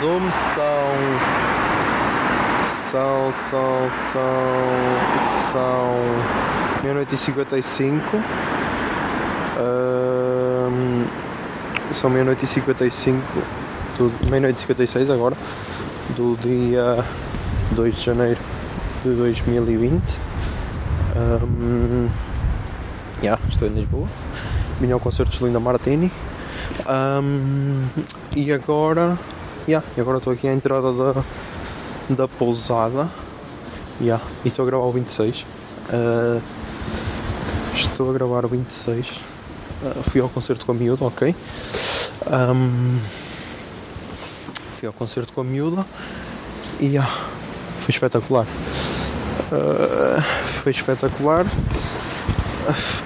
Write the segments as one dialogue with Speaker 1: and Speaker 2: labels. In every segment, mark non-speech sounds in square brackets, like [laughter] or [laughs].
Speaker 1: Zoom, são. São, são, são. São. Meia-noite e 55. Ahm, são meia-noite e 55. Do, meia-noite e 56 agora. Do dia 2 de janeiro de 2020. Ahm, yeah, estou em Lisboa. Vim ao concerto de Linda Martini. Ahm, e agora. Yeah, e agora estou aqui à entrada da, da pousada. Yeah, e estou a gravar o 26. Ah, estou a gravar o 26. Ah, fui ao concerto com a miúda, ok. Ahm, fui ao concerto com a miúda e yeah, foi espetacular. Ah, foi espetacular.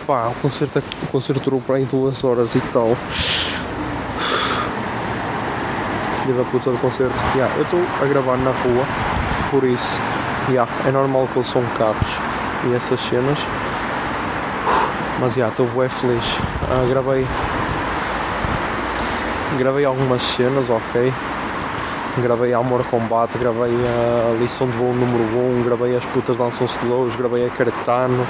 Speaker 1: Pá, o concerto, o concerto durou para aí duas horas e tal. Filha da puta do concerto. Yeah, eu estou a gravar na rua, por isso yeah, é normal que eu sou um carros e essas cenas. Mas já, estou bem feliz. Ah, gravei. Gravei algumas cenas, ok. Gravei Amor Combate, gravei a lição de voo número 1, gravei as putas dançam slows, gravei a Caretano,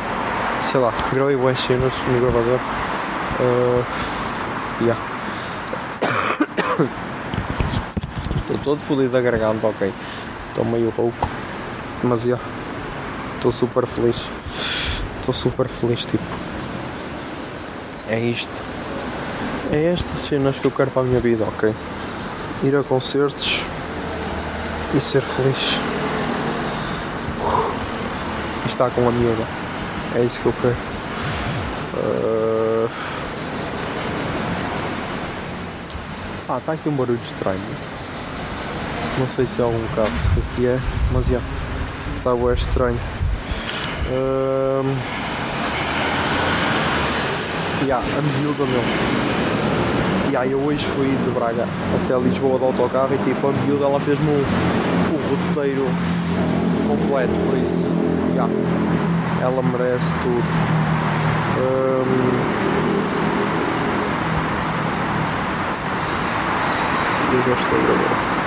Speaker 1: sei lá, gravei boas cenas no gravador. Ah, yeah. Estou todo fodido da garganta, ok. Estou meio rouco. Mas. Estou super feliz. Estou super feliz, tipo. É isto. É estas cenas que eu quero para a minha vida, ok? Ir a concertos e ser feliz. E estar com a miúda. É isso que eu quero. Ah, Ah, está aqui um barulho estranho. Não sei se é algum carro, se que aqui é, mas já. Está bué estranho. Ahm. Ya, a miúda meu. Ya, eu hoje fui de Braga até Lisboa de autocarro e tipo, a miúda ela fez-me o, o roteiro completo, por isso, ya, ela merece tudo. Ahm. Eu já estou a.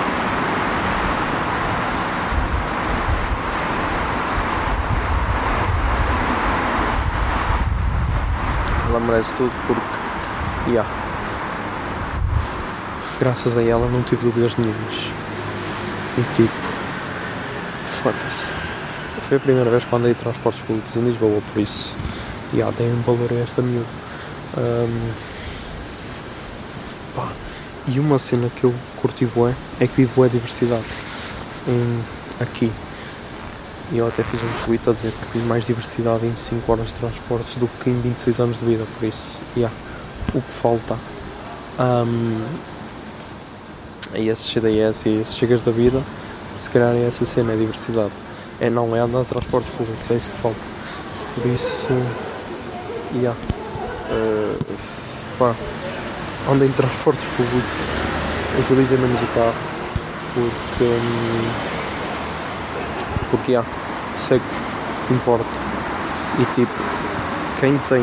Speaker 1: Ela merece tudo porque, yeah, graças a ela não tive dúvidas nenhumas. E tipo, foda-se. Foi a primeira vez que andei de transportes públicos em Lisboa, por isso, yeah, dei um valor a esta miúda. Ahm, pá, e uma cena que eu curti bué é que vi bué diversidade aqui. E eu até fiz um tweet a dizer que vi mais diversidade em 5 horas de transportes do que em 26 anos de vida, por isso, yeah, o que falta um, a esses CDS e esses chegas da vida, se calhar é essa cena, é diversidade. É não é andar de transportes públicos, é isso que falta. Por isso, yeah, uh, pá, andem em transportes públicos, utilizem menos o carro, porque. hum, porque há, sei que importa. E tipo, quem tem,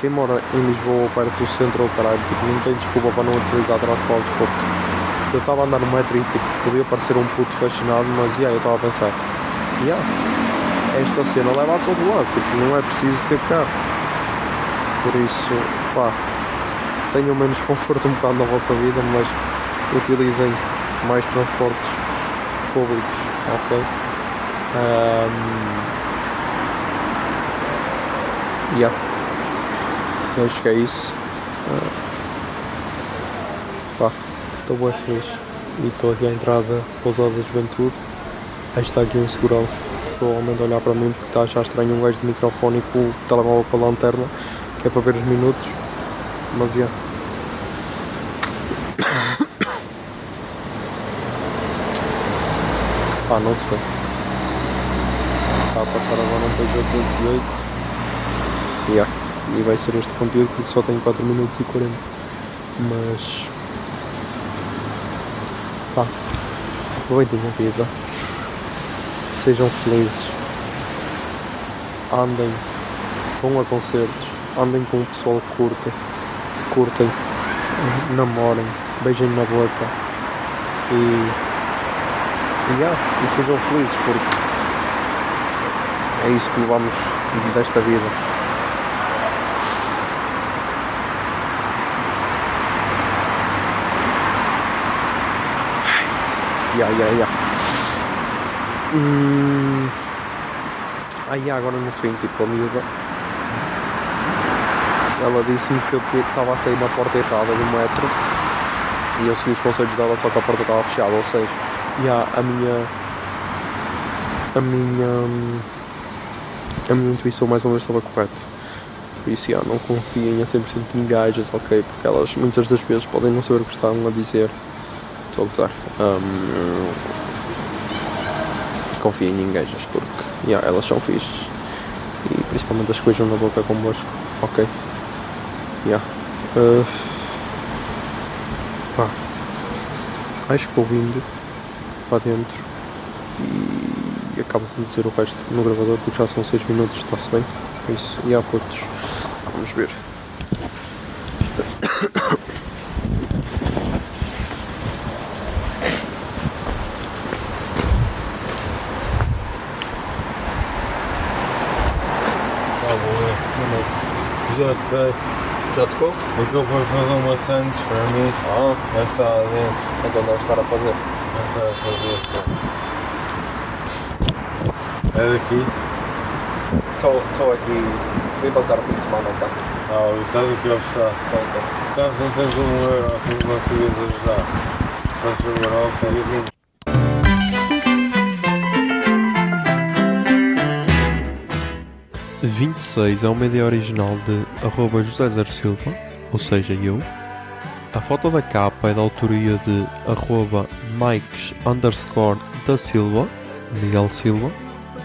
Speaker 1: quem mora em Lisboa ou perto do centro ou caralho, tipo, não tem desculpa para não utilizar transportes porque eu estava a andar no metro e tipo, podia parecer um puto fascinado, mas yeah, eu estava a pensar, yeah, esta cena leva a todo lado, tipo, não é preciso ter carro. Por isso, pá, tenham menos conforto [laughs] um bocado na vossa vida, mas utilizem mais transportes públicos, ok? Um, yeah. Eu acho que é isso. Uh, pá, estou bem feliz. E estou aqui à entrada pousada da juventude. Aí está aqui um segurança. Provavelmente a olhar para mim porque está a achar estranho um gajo de microfone e com o telemóvel com a lanterna, que é para ver os minutos. Mas yeah. [coughs] Pá, não sei. A passar agora um Peugeot 208. Yeah. E vai ser este conteúdo porque só tem 4 minutos e 40. Mas. Pá. Aproveitem a vida. Sejam felizes. Andem. Vão a concertos. Andem com o pessoal que curta. Curtem. Namorem. Beijem na boca. E e, yeah, e sejam felizes porque é isso que levamos desta vida. Yeah, yeah, yeah. Hum... Yeah, agora no fim, tipo, a miúda ela disse-me que eu estava a sair na porta errada do metro e eu segui os conselhos dela, só que a porta estava fechada, ou seja, yeah, a minha a minha a minha intuição mais ou menos estava correta por isso yeah, não confiem a 100% em gajas ok? Porque elas muitas das vezes podem não saber o que estão a dizer. Estou a gozar. Um, confiem em gajas porque yeah, elas são fixes. E principalmente as beijam na boca convosco ok? Yeah. Uh, pá. acho que ouvindo para dentro e acabo de dizer o resto no gravador porque já são 6 minutos, está-se bem. É isso, e há poucos. Vamos ver.
Speaker 2: Já sei.
Speaker 1: Já tocou?
Speaker 2: O que eu vou fazer uma sandes para mim
Speaker 1: Ah,
Speaker 2: já está dentro.
Speaker 1: então deve estar a fazer.
Speaker 2: Já está a fazer. É daqui?
Speaker 1: Estou aqui, vim passar o fim de semana cá.
Speaker 2: Ah, e estás aqui ao chá.
Speaker 1: Então, então.
Speaker 2: Caso não tens um euro que me consigas ajudar, faz favor, ao sair
Speaker 3: de 26 é uma ideia original de arroba José Zer Silva, ou seja, eu. A foto da capa é da autoria de arroba Mikes underscore da Silva, Miguel Silva.